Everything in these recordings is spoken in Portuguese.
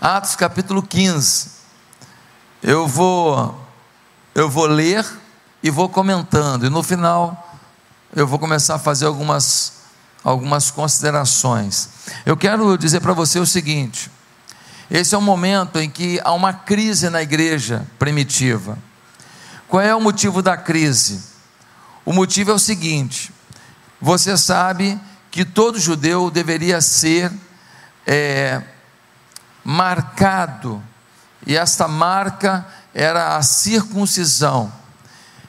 Atos capítulo 15. Eu vou eu vou ler e vou comentando e no final eu vou começar a fazer algumas algumas considerações. Eu quero dizer para você o seguinte: esse é um momento em que há uma crise na igreja primitiva. Qual é o motivo da crise? O motivo é o seguinte: você sabe que todo judeu deveria ser é, marcado, e esta marca era a circuncisão,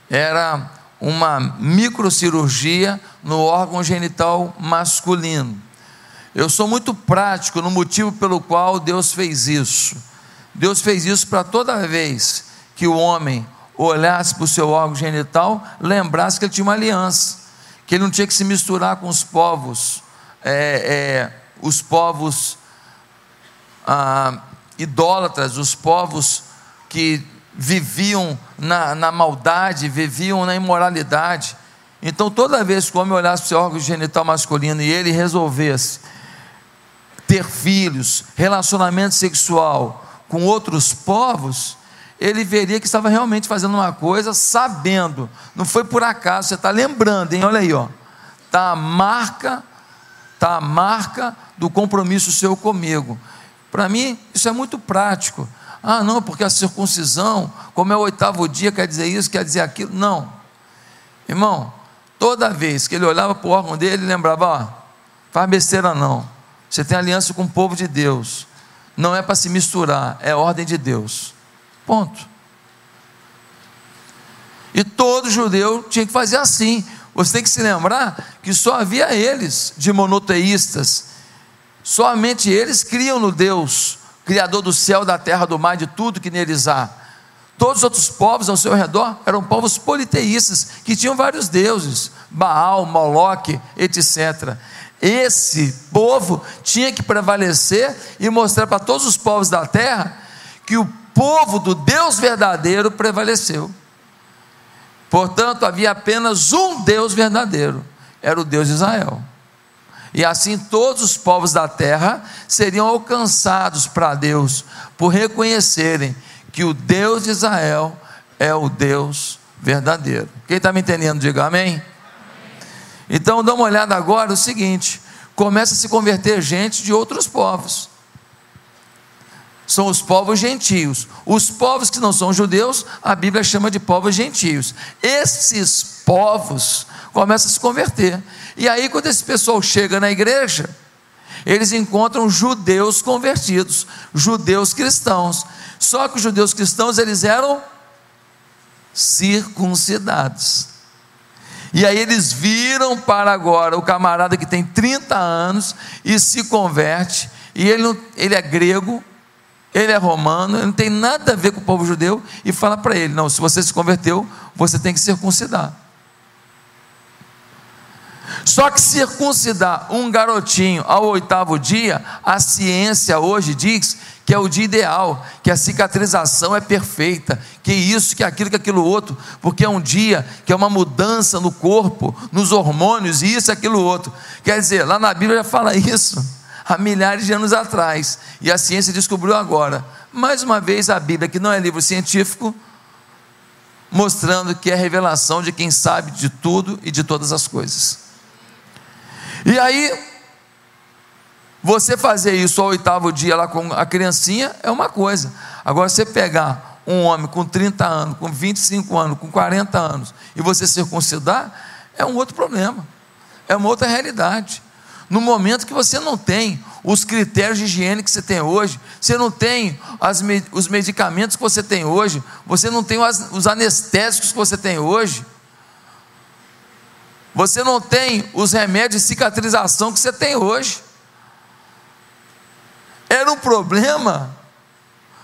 era uma microcirurgia no órgão genital masculino. Eu sou muito prático no motivo pelo qual Deus fez isso. Deus fez isso para toda vez que o homem olhasse para o seu órgão genital, lembrasse que ele tinha uma aliança, que ele não tinha que se misturar com os povos, é, é, os povos ah, idólatras, os povos que viviam na, na maldade, viviam na imoralidade. Então, toda vez que o homem olhasse para o seu órgão genital masculino e ele resolvesse ter filhos, relacionamento sexual com outros povos, ele veria que estava realmente fazendo uma coisa sabendo, não foi por acaso, você está lembrando, hein? Olha aí, ó. Está a marca, está a marca do compromisso seu comigo. Para mim, isso é muito prático. Ah, não, porque a circuncisão, como é o oitavo dia, quer dizer isso, quer dizer aquilo. Não. Irmão, toda vez que ele olhava para o órgão dele, ele lembrava: ó, faz besteira não. Você tem aliança com o povo de Deus. Não é para se misturar, é ordem de Deus. Ponto. E todo judeu tinha que fazer assim. Você tem que se lembrar que só havia eles de monoteístas. Somente eles criam no Deus, Criador do céu, da terra, do mar, de tudo que neles há. Todos os outros povos ao seu redor eram povos politeístas, que tinham vários deuses, Baal, Moloque, etc. Esse povo tinha que prevalecer e mostrar para todos os povos da terra que o povo do Deus verdadeiro prevaleceu. Portanto, havia apenas um Deus verdadeiro, era o Deus de Israel. E assim todos os povos da terra seriam alcançados para Deus, por reconhecerem que o Deus de Israel é o Deus verdadeiro. Quem está me entendendo, diga amém. Então dá uma olhada agora o seguinte: começa a se converter gente de outros povos são os povos gentios. Os povos que não são judeus, a Bíblia chama de povos gentios. Esses povos começam a se converter. E aí, quando esse pessoal chega na igreja, eles encontram judeus convertidos, judeus cristãos. Só que os judeus cristãos, eles eram circuncidados. E aí eles viram para agora o camarada que tem 30 anos e se converte, e ele, ele é grego, ele é romano, ele não tem nada a ver com o povo judeu, e fala para ele: não, se você se converteu, você tem que circuncidar. Só que circuncidar um garotinho ao oitavo dia, a ciência hoje diz que é o dia ideal, que a cicatrização é perfeita, que isso, que aquilo, que aquilo outro, porque é um dia que é uma mudança no corpo, nos hormônios, e isso, aquilo outro. Quer dizer, lá na Bíblia já fala isso há milhares de anos atrás, e a ciência descobriu agora. Mais uma vez, a Bíblia, que não é livro científico, mostrando que é revelação de quem sabe de tudo e de todas as coisas. E aí, você fazer isso ao oitavo dia lá com a criancinha é uma coisa. Agora, você pegar um homem com 30 anos, com 25 anos, com 40 anos, e você circuncidar, é um outro problema, é uma outra realidade no momento que você não tem os critérios de higiene que você tem hoje, você não tem as, os medicamentos que você tem hoje, você não tem os, os anestésicos que você tem hoje, você não tem os remédios de cicatrização que você tem hoje. Era um problema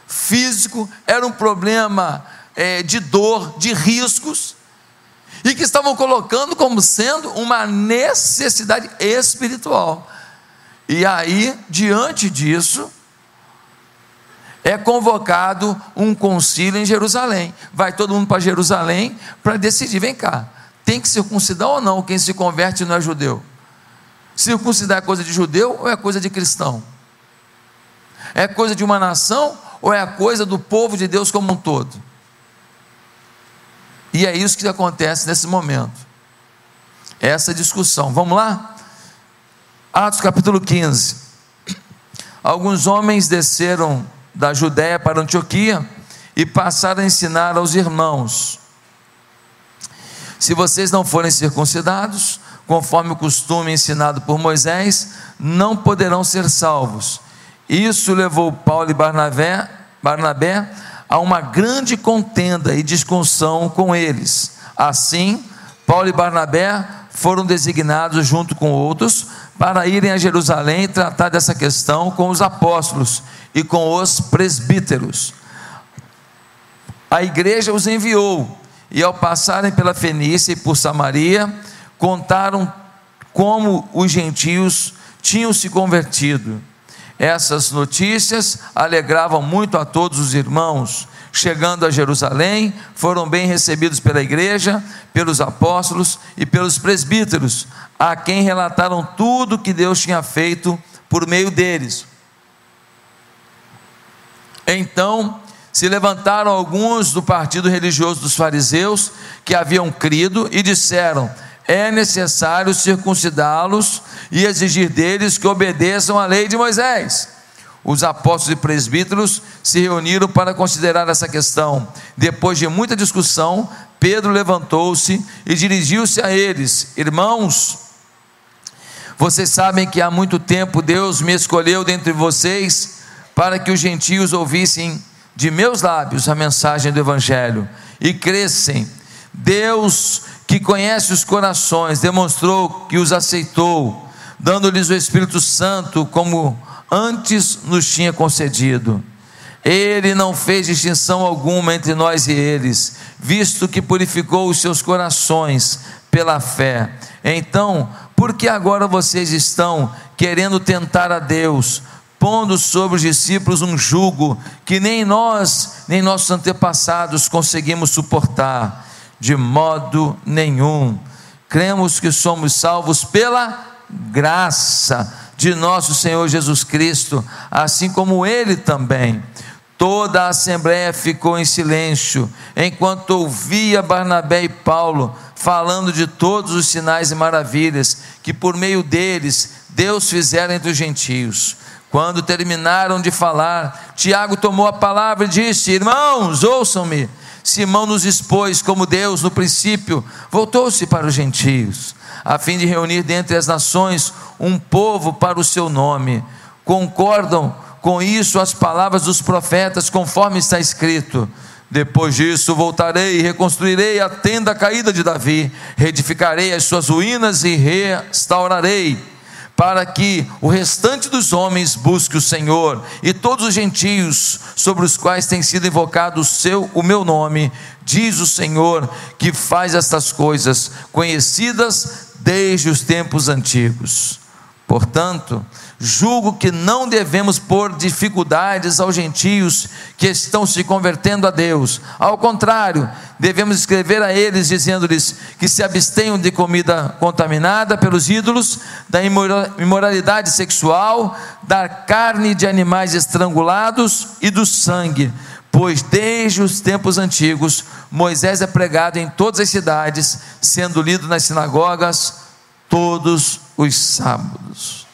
físico, era um problema é, de dor, de riscos, e que estavam colocando como sendo uma necessidade espiritual. E aí, diante disso, é convocado um concílio em Jerusalém. Vai todo mundo para Jerusalém para decidir: vem cá, tem que circuncidar ou não? Quem se converte não é judeu. Circuncidar é coisa de judeu ou é coisa de cristão? É coisa de uma nação ou é a coisa do povo de Deus como um todo? E é isso que acontece nesse momento. Essa discussão. Vamos lá? Atos capítulo 15. Alguns homens desceram da Judéia para Antioquia e passaram a ensinar aos irmãos: Se vocês não forem circuncidados, conforme o costume ensinado por Moisés, não poderão ser salvos. Isso levou Paulo e Barnabé, Barnabé a uma grande contenda e discussão com eles. Assim, Paulo e Barnabé foram designados junto com outros para irem a Jerusalém e tratar dessa questão com os apóstolos e com os presbíteros. A igreja os enviou, e ao passarem pela Fenícia e por Samaria, contaram como os gentios tinham se convertido. Essas notícias alegravam muito a todos os irmãos. Chegando a Jerusalém, foram bem recebidos pela igreja, pelos apóstolos e pelos presbíteros, a quem relataram tudo que Deus tinha feito por meio deles. Então se levantaram alguns do partido religioso dos fariseus que haviam crido e disseram: é necessário circuncidá-los e exigir deles que obedeçam à lei de Moisés. Os apóstolos e presbíteros se reuniram para considerar essa questão. Depois de muita discussão, Pedro levantou-se e dirigiu-se a eles: Irmãos, vocês sabem que há muito tempo Deus me escolheu dentre vocês para que os gentios ouvissem de meus lábios a mensagem do Evangelho e crescem. Deus, que conhece os corações, demonstrou que os aceitou, dando-lhes o Espírito Santo, como antes nos tinha concedido. Ele não fez distinção alguma entre nós e eles, visto que purificou os seus corações pela fé. Então, por que agora vocês estão querendo tentar a Deus? Pondo sobre os discípulos um jugo que nem nós, nem nossos antepassados conseguimos suportar, de modo nenhum. Cremos que somos salvos pela graça de nosso Senhor Jesus Cristo, assim como Ele também. Toda a assembleia ficou em silêncio, enquanto ouvia Barnabé e Paulo falando de todos os sinais e maravilhas que por meio deles Deus fizera entre os gentios. Quando terminaram de falar, Tiago tomou a palavra e disse: Irmãos, ouçam-me. Simão nos expôs como Deus no princípio, voltou-se para os gentios, a fim de reunir dentre as nações um povo para o seu nome. Concordam com isso as palavras dos profetas, conforme está escrito: depois disso voltarei e reconstruirei a tenda caída de Davi, reedificarei as suas ruínas e restaurarei para que o restante dos homens busque o Senhor e todos os gentios sobre os quais tem sido invocado o seu o meu nome, diz o Senhor que faz estas coisas conhecidas desde os tempos antigos. Portanto, julgo que não devemos pôr dificuldades aos gentios que estão se convertendo a Deus. Ao contrário, devemos escrever a eles dizendo-lhes que se abstenham de comida contaminada pelos ídolos, da imoralidade sexual, da carne de animais estrangulados e do sangue. Pois desde os tempos antigos Moisés é pregado em todas as cidades, sendo lido nas sinagogas todos os sábados.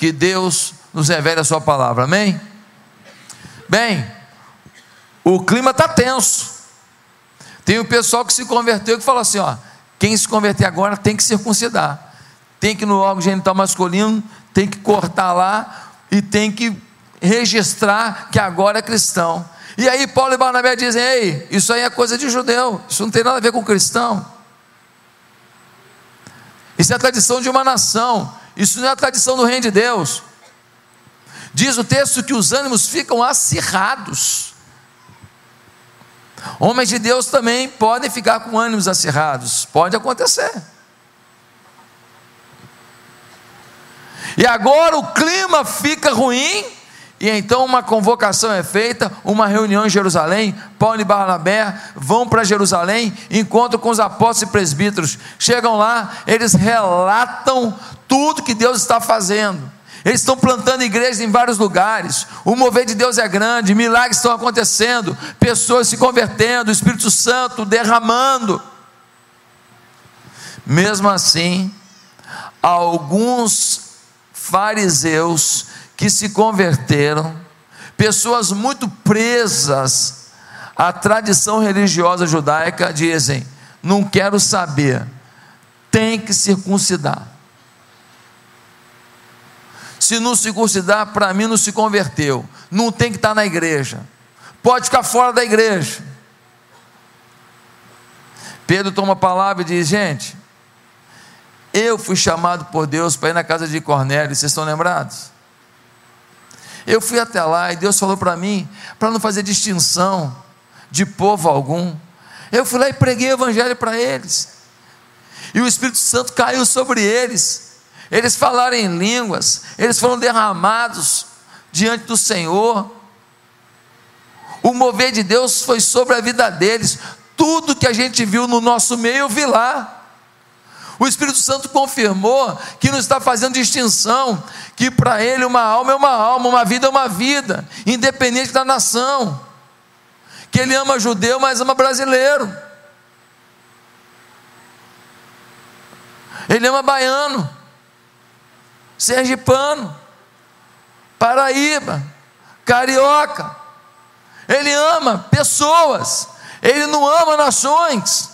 Que Deus nos revele a Sua palavra, amém? Bem, o clima está tenso. Tem o pessoal que se converteu que falou assim: ó, quem se converter agora tem que circuncidar, tem que no órgão genital masculino, tem que cortar lá e tem que registrar que agora é cristão. E aí Paulo e Barnabé dizem: ei, isso aí é coisa de judeu, isso não tem nada a ver com cristão. Isso é a tradição de uma nação. Isso não é a tradição do reino de Deus. Diz o texto que os ânimos ficam acirrados. Homens de Deus também podem ficar com ânimos acirrados. Pode acontecer. E agora o clima fica ruim e então uma convocação é feita, uma reunião em Jerusalém. Paulo e Barnabé vão para Jerusalém, encontram com os apóstolos e presbíteros. Chegam lá, eles relatam tudo que Deus está fazendo. Eles estão plantando igrejas em vários lugares. O mover de Deus é grande, milagres estão acontecendo, pessoas se convertendo, o Espírito Santo derramando. Mesmo assim, alguns fariseus que se converteram, pessoas muito presas à tradição religiosa judaica, dizem: não quero saber, tem que circuncidar. Se não circuncidar, para mim não se converteu, não tem que estar na igreja, pode ficar fora da igreja. Pedro toma a palavra e diz: gente, eu fui chamado por Deus para ir na casa de Cornélio, vocês estão lembrados? Eu fui até lá e Deus falou para mim, para não fazer distinção de povo algum. Eu fui lá e preguei o evangelho para eles. E o Espírito Santo caiu sobre eles. Eles falaram em línguas, eles foram derramados diante do Senhor. O mover de Deus foi sobre a vida deles. Tudo que a gente viu no nosso meio, eu vi lá. O Espírito Santo confirmou que não está fazendo distinção, que para ele uma alma é uma alma, uma vida é uma vida, independente da nação. Que ele ama judeu, mas ama brasileiro. Ele ama baiano, sergipano, paraíba, carioca. Ele ama pessoas, ele não ama nações.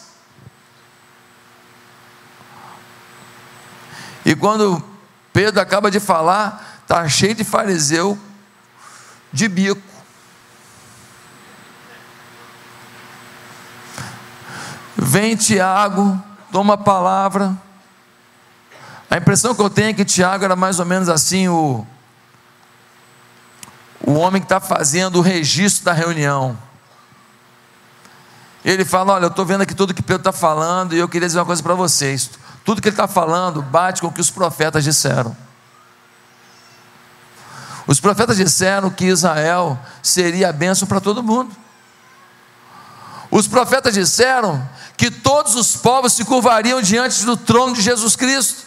E quando Pedro acaba de falar, está cheio de fariseu de bico. Vem Tiago, toma a palavra. A impressão que eu tenho é que Tiago era mais ou menos assim o, o homem que está fazendo o registro da reunião. Ele fala: Olha, eu estou vendo aqui tudo que Pedro está falando e eu queria dizer uma coisa para vocês. Tudo que ele está falando bate com o que os profetas disseram. Os profetas disseram que Israel seria a bênção para todo mundo. Os profetas disseram que todos os povos se curvariam diante do trono de Jesus Cristo.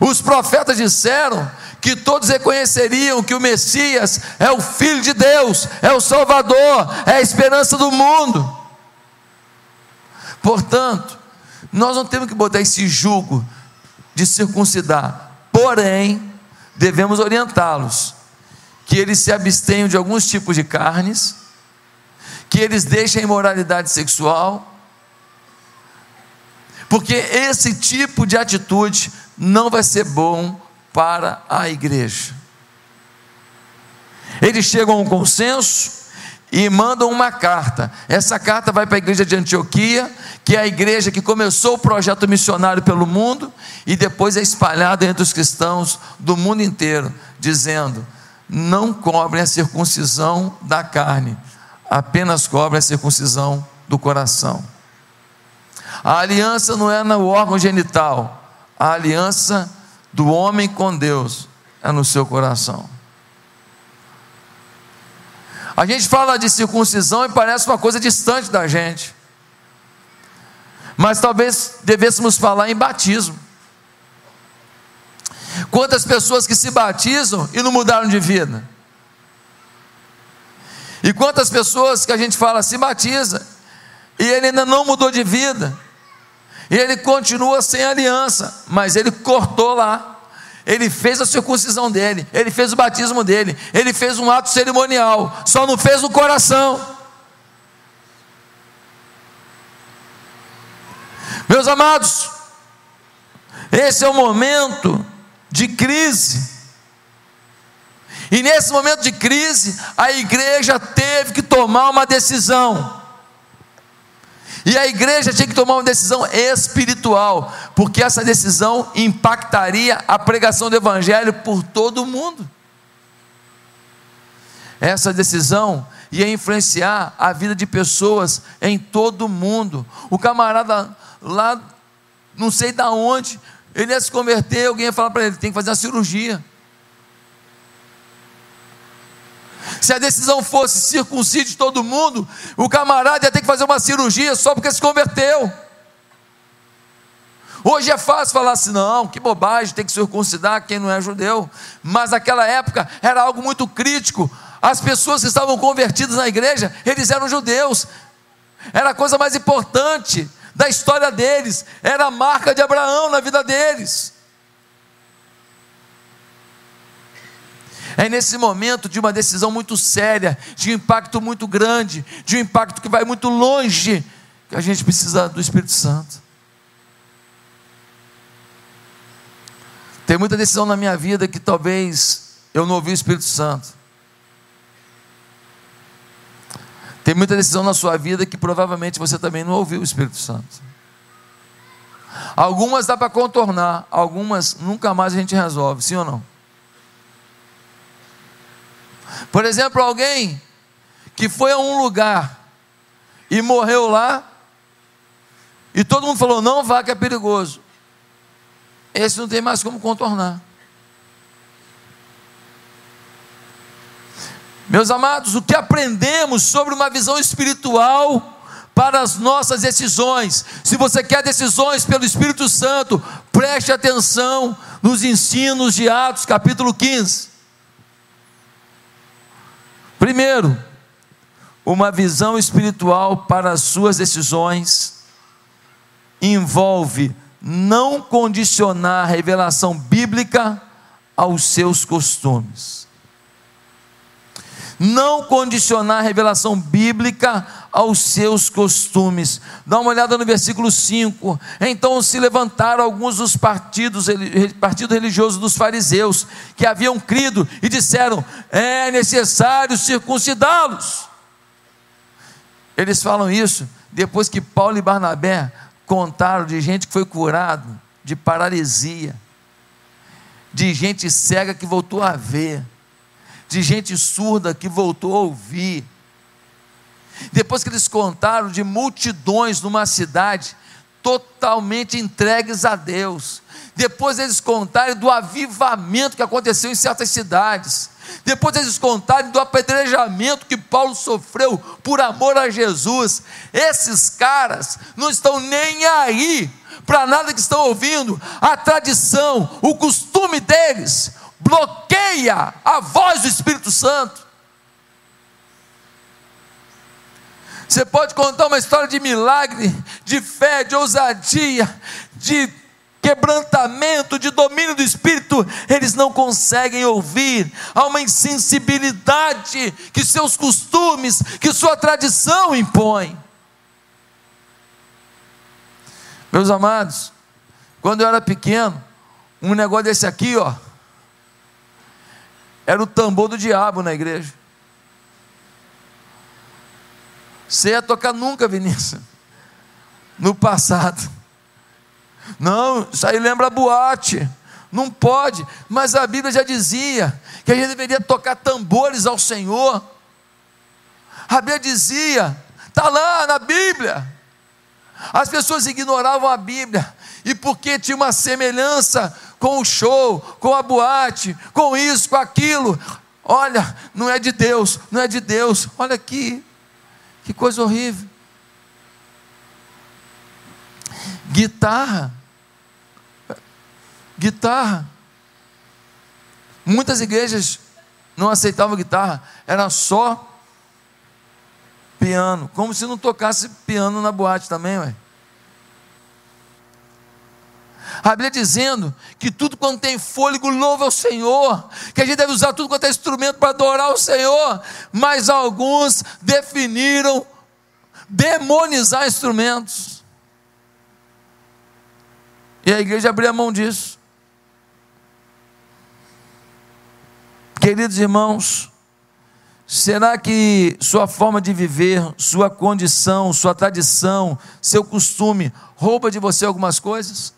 Os profetas disseram que todos reconheceriam que o Messias é o Filho de Deus, é o Salvador, é a esperança do mundo. Portanto, nós não temos que botar esse jugo de circuncidar, porém, devemos orientá-los que eles se abstenham de alguns tipos de carnes, que eles deixem a imoralidade sexual, porque esse tipo de atitude não vai ser bom para a igreja. Eles chegam a um consenso, e mandam uma carta. Essa carta vai para a igreja de Antioquia, que é a igreja que começou o projeto missionário pelo mundo e depois é espalhada entre os cristãos do mundo inteiro, dizendo: não cobrem a circuncisão da carne, apenas cobrem a circuncisão do coração. A aliança não é no órgão genital, a aliança do homem com Deus é no seu coração. A gente fala de circuncisão e parece uma coisa distante da gente. Mas talvez devêssemos falar em batismo. Quantas pessoas que se batizam e não mudaram de vida? E quantas pessoas que a gente fala se batiza e ele ainda não mudou de vida? E ele continua sem aliança, mas ele cortou lá ele fez a circuncisão dele, ele fez o batismo dele, ele fez um ato cerimonial, só não fez no coração. Meus amados, esse é o momento de crise. E nesse momento de crise, a igreja teve que tomar uma decisão. E a igreja tinha que tomar uma decisão espiritual, porque essa decisão impactaria a pregação do evangelho por todo o mundo. Essa decisão ia influenciar a vida de pessoas em todo o mundo. O camarada lá, não sei da onde, ele ia se converter, alguém ia falar para ele: tem que fazer uma cirurgia. Se a decisão fosse circuncide todo mundo, o camarada ia ter que fazer uma cirurgia só porque se converteu. Hoje é fácil falar assim, não, que bobagem, tem que circuncidar quem não é judeu. Mas naquela época era algo muito crítico. As pessoas que estavam convertidas na igreja, eles eram judeus. Era a coisa mais importante da história deles, era a marca de Abraão na vida deles. É nesse momento de uma decisão muito séria, de um impacto muito grande, de um impacto que vai muito longe, que a gente precisa do Espírito Santo. Tem muita decisão na minha vida que talvez eu não ouvi o Espírito Santo. Tem muita decisão na sua vida que provavelmente você também não ouviu o Espírito Santo. Algumas dá para contornar, algumas nunca mais a gente resolve, sim ou não? Por exemplo, alguém que foi a um lugar e morreu lá, e todo mundo falou: não vá que é perigoso esse não tem mais como contornar. Meus amados, o que aprendemos sobre uma visão espiritual para as nossas decisões? Se você quer decisões pelo Espírito Santo, preste atenção nos ensinos de Atos, capítulo 15. Primeiro, uma visão espiritual para as suas decisões envolve não condicionar a revelação bíblica aos seus costumes. Não condicionar a revelação bíblica aos seus costumes. Dá uma olhada no versículo 5. Então se levantaram alguns dos partidos, partido religiosos dos fariseus, que haviam crido, e disseram: é necessário circuncidá-los. Eles falam isso depois que Paulo e Barnabé contaram de gente que foi curado de paralisia, de gente cega que voltou a ver, de gente surda que voltou a ouvir. Depois que eles contaram de multidões numa cidade totalmente entregues a Deus. Depois eles contaram do avivamento que aconteceu em certas cidades. Depois eles contarem do apedrejamento que Paulo sofreu por amor a Jesus. Esses caras não estão nem aí para nada que estão ouvindo. A tradição, o costume deles bloqueia a voz do Espírito Santo. Você pode contar uma história de milagre, de fé, de ousadia, de quebrantamento, de domínio do Espírito, eles não conseguem ouvir. Há uma insensibilidade que seus costumes, que sua tradição impõe. Meus amados, quando eu era pequeno, um negócio desse aqui, ó, era o tambor do diabo na igreja. Você ia tocar nunca, Vinícius, no passado. Não, isso aí lembra boate. Não pode, mas a Bíblia já dizia que a gente deveria tocar tambores ao Senhor. A Bíblia dizia, está lá na Bíblia. As pessoas ignoravam a Bíblia, e porque tinha uma semelhança com o show, com a boate, com isso, com aquilo. Olha, não é de Deus, não é de Deus. Olha aqui, que coisa horrível. Guitarra. Guitarra. Muitas igrejas não aceitavam guitarra, era só piano, como se não tocasse piano na boate também, ué. A Bíblia dizendo que tudo quanto tem fôlego louva ao Senhor, que a gente deve usar tudo quanto é instrumento para adorar o Senhor, mas alguns definiram demonizar instrumentos. E a igreja abriu a mão disso. Queridos irmãos, será que sua forma de viver, sua condição, sua tradição, seu costume rouba de você algumas coisas?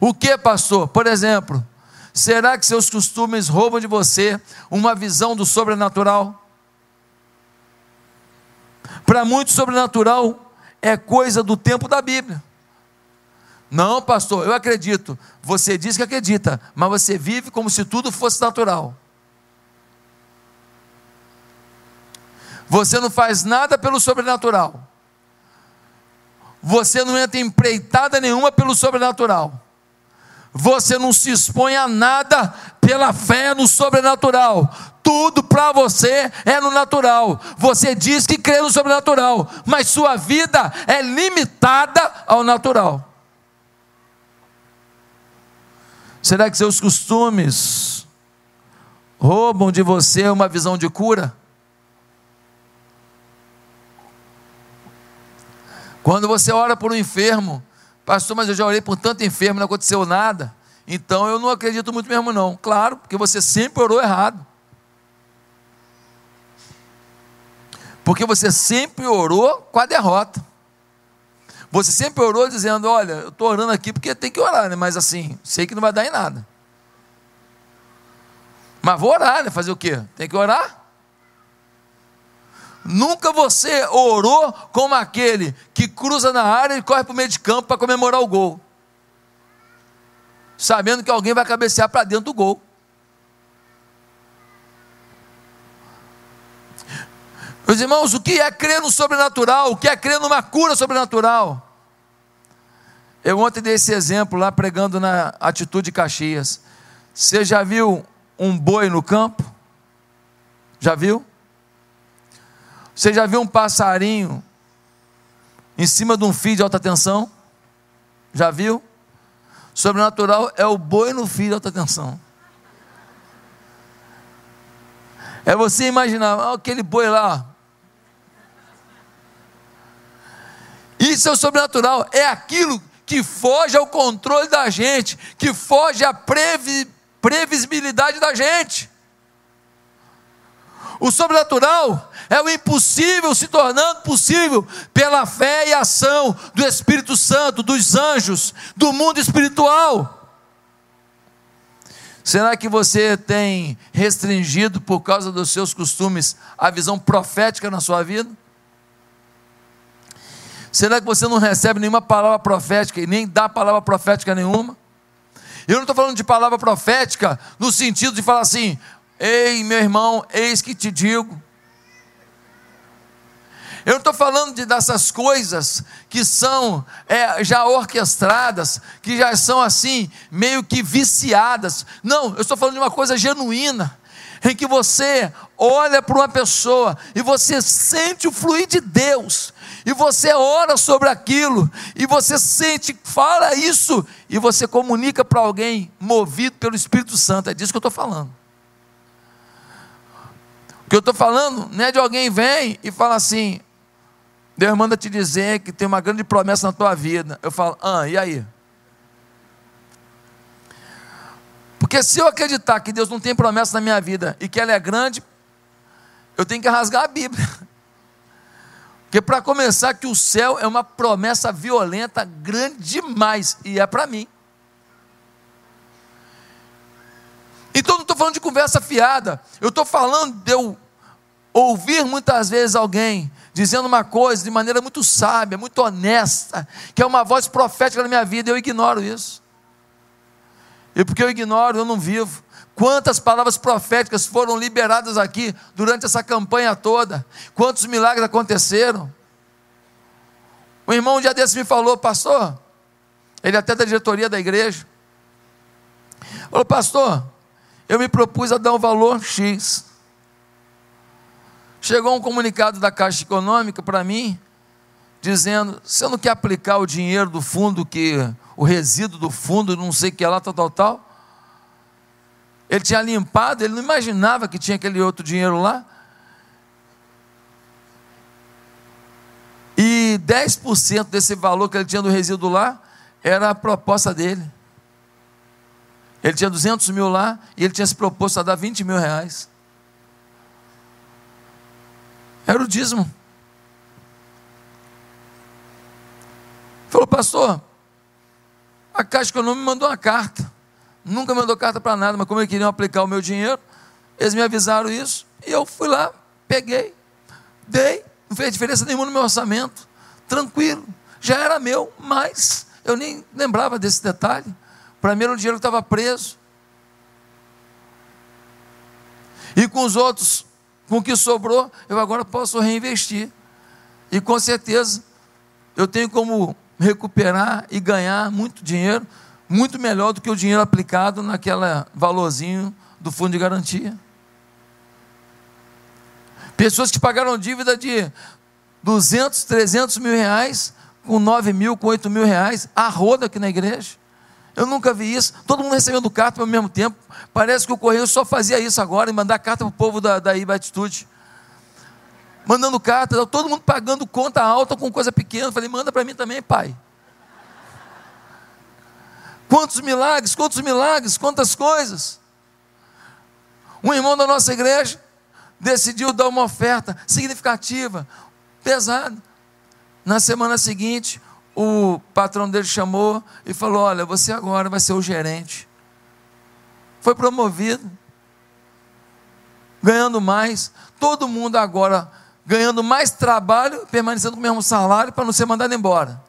O que, pastor? Por exemplo, será que seus costumes roubam de você uma visão do sobrenatural? Para muitos, sobrenatural é coisa do tempo da Bíblia. Não, pastor, eu acredito. Você diz que acredita, mas você vive como se tudo fosse natural. Você não faz nada pelo sobrenatural. você não entra em empreitada nenhuma pelo sobrenatural. Você não se expõe a nada pela fé no sobrenatural. Tudo para você é no natural. Você diz que crê no sobrenatural, mas sua vida é limitada ao natural. Será que seus costumes roubam de você uma visão de cura? Quando você ora por um enfermo, pastor, mas eu já orei por tanto enfermo, não aconteceu nada. Então eu não acredito muito mesmo, não. Claro, porque você sempre orou errado. Porque você sempre orou com a derrota. Você sempre orou dizendo: Olha, eu estou orando aqui porque tem que orar, né? mas assim, sei que não vai dar em nada. Mas vou orar, né? Fazer o quê? Tem que orar? Nunca você orou como aquele que cruza na área e corre para o meio de campo para comemorar o gol, sabendo que alguém vai cabecear para dentro do gol. Meus irmãos, o que é crer no sobrenatural? O que é crer numa cura sobrenatural? Eu ontem dei esse exemplo lá pregando na Atitude Caxias. Você já viu um boi no campo? Já viu? Você já viu um passarinho em cima de um fio de alta tensão? Já viu? Sobrenatural é o boi no fio de alta tensão. É você imaginar, aquele boi lá. Isso é o sobrenatural, é aquilo que foge ao controle da gente, que foge à previ, previsibilidade da gente. O sobrenatural é o impossível se tornando possível pela fé e ação do Espírito Santo, dos anjos, do mundo espiritual. Será que você tem restringido por causa dos seus costumes a visão profética na sua vida? Será que você não recebe nenhuma palavra profética e nem dá palavra profética nenhuma? Eu não estou falando de palavra profética no sentido de falar assim, Ei, meu irmão, eis que te digo. Eu estou falando de, dessas coisas que são é, já orquestradas, que já são assim, meio que viciadas. Não, eu estou falando de uma coisa genuína, em que você olha para uma pessoa e você sente o fluir de Deus, e você ora sobre aquilo, e você sente, fala isso, e você comunica para alguém movido pelo Espírito Santo. É disso que eu estou falando. Que eu estou falando não é de alguém vem e fala assim: Deus manda te dizer que tem uma grande promessa na tua vida. Eu falo, ah, e aí? Porque se eu acreditar que Deus não tem promessa na minha vida e que ela é grande, eu tenho que rasgar a Bíblia. Porque para começar que o céu é uma promessa violenta, grande demais, e é para mim. Então não estou falando de conversa fiada, eu estou falando de eu ouvir muitas vezes alguém dizendo uma coisa de maneira muito sábia, muito honesta, que é uma voz profética na minha vida, eu ignoro isso. E porque eu ignoro, eu não vivo. Quantas palavras proféticas foram liberadas aqui durante essa campanha toda? Quantos milagres aconteceram? O irmão um dia desse me falou, pastor, ele é até da diretoria da igreja. Falou, pastor, eu me propus a dar um valor X. Chegou um comunicado da Caixa Econômica para mim, dizendo: você não quer aplicar o dinheiro do fundo, que o resíduo do fundo, não sei o que lá, tal, tal, tal. Ele tinha limpado, ele não imaginava que tinha aquele outro dinheiro lá. E 10% desse valor que ele tinha do resíduo lá era a proposta dele. Ele tinha 200 mil lá e ele tinha se proposto a dar 20 mil reais. Era o dízimo. Falou, pastor, a Caixa Econômica me mandou uma carta. Nunca mandou carta para nada, mas como eles queriam aplicar o meu dinheiro, eles me avisaram isso. E eu fui lá, peguei, dei, não fez diferença nenhuma no meu orçamento. Tranquilo, já era meu, mas eu nem lembrava desse detalhe. Para mim era dinheiro que estava preso. E com os outros, com o que sobrou, eu agora posso reinvestir. E com certeza, eu tenho como recuperar e ganhar muito dinheiro, muito melhor do que o dinheiro aplicado naquele valorzinho do fundo de garantia. Pessoas que pagaram dívida de 200, 300 mil reais, com 9 mil, com 8 mil reais, a roda aqui na igreja. Eu nunca vi isso. Todo mundo recebendo carta ao mesmo tempo. Parece que o Correio só fazia isso agora, e mandar carta para o povo da, da IBA Atitude. Mandando carta, todo mundo pagando conta alta com coisa pequena. Eu falei, manda para mim também, pai. Quantos milagres, quantos milagres, quantas coisas. Um irmão da nossa igreja decidiu dar uma oferta significativa, pesada. Na semana seguinte, o patrão dele chamou e falou: Olha, você agora vai ser o gerente. Foi promovido, ganhando mais. Todo mundo agora ganhando mais trabalho, permanecendo com o mesmo salário para não ser mandado embora.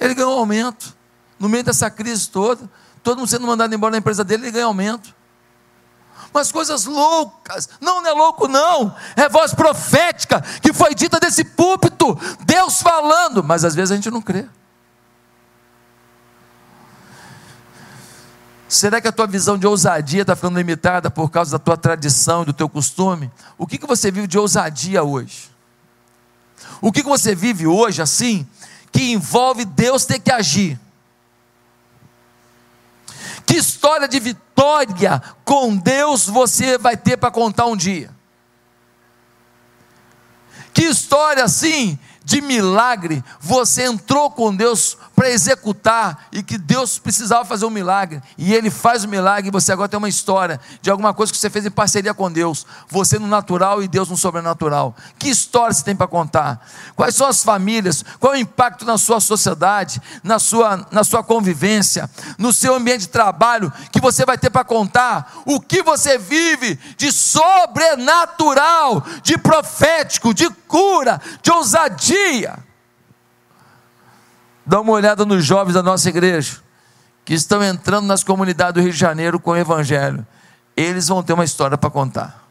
Ele ganhou aumento. No meio dessa crise toda, todo mundo sendo mandado embora da empresa dele, ele ganha aumento. Umas coisas loucas, não, não é louco, não, é voz profética que foi dita desse púlpito, Deus falando, mas às vezes a gente não crê. Será que a tua visão de ousadia está ficando limitada por causa da tua tradição do teu costume? O que, que você vive de ousadia hoje? O que, que você vive hoje assim, que envolve Deus ter que agir? Que história de vitória com Deus você vai ter para contar um dia? Que história assim de milagre você entrou com Deus para executar e que Deus precisava fazer um milagre e Ele faz o milagre e você agora tem uma história de alguma coisa que você fez em parceria com Deus, você no natural e Deus no sobrenatural. Que história você tem para contar? Quais são as famílias? Qual é o impacto na sua sociedade, na sua, na sua convivência, no seu ambiente de trabalho que você vai ter para contar? O que você vive de sobrenatural, de profético, de cura, de ousadia? Dá uma olhada nos jovens da nossa igreja, que estão entrando nas comunidades do Rio de Janeiro com o Evangelho. Eles vão ter uma história para contar.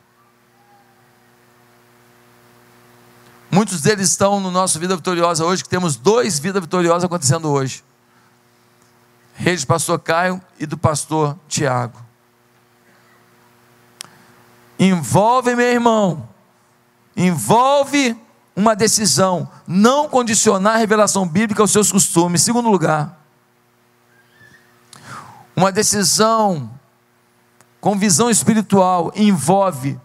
Muitos deles estão no nosso Vida Vitoriosa hoje, que temos dois Vida Vitoriosa acontecendo hoje. Rede do pastor Caio e do pastor Tiago. Envolve, meu irmão, envolve uma decisão, não condicionar a revelação bíblica aos seus costumes. Segundo lugar, uma decisão com visão espiritual envolve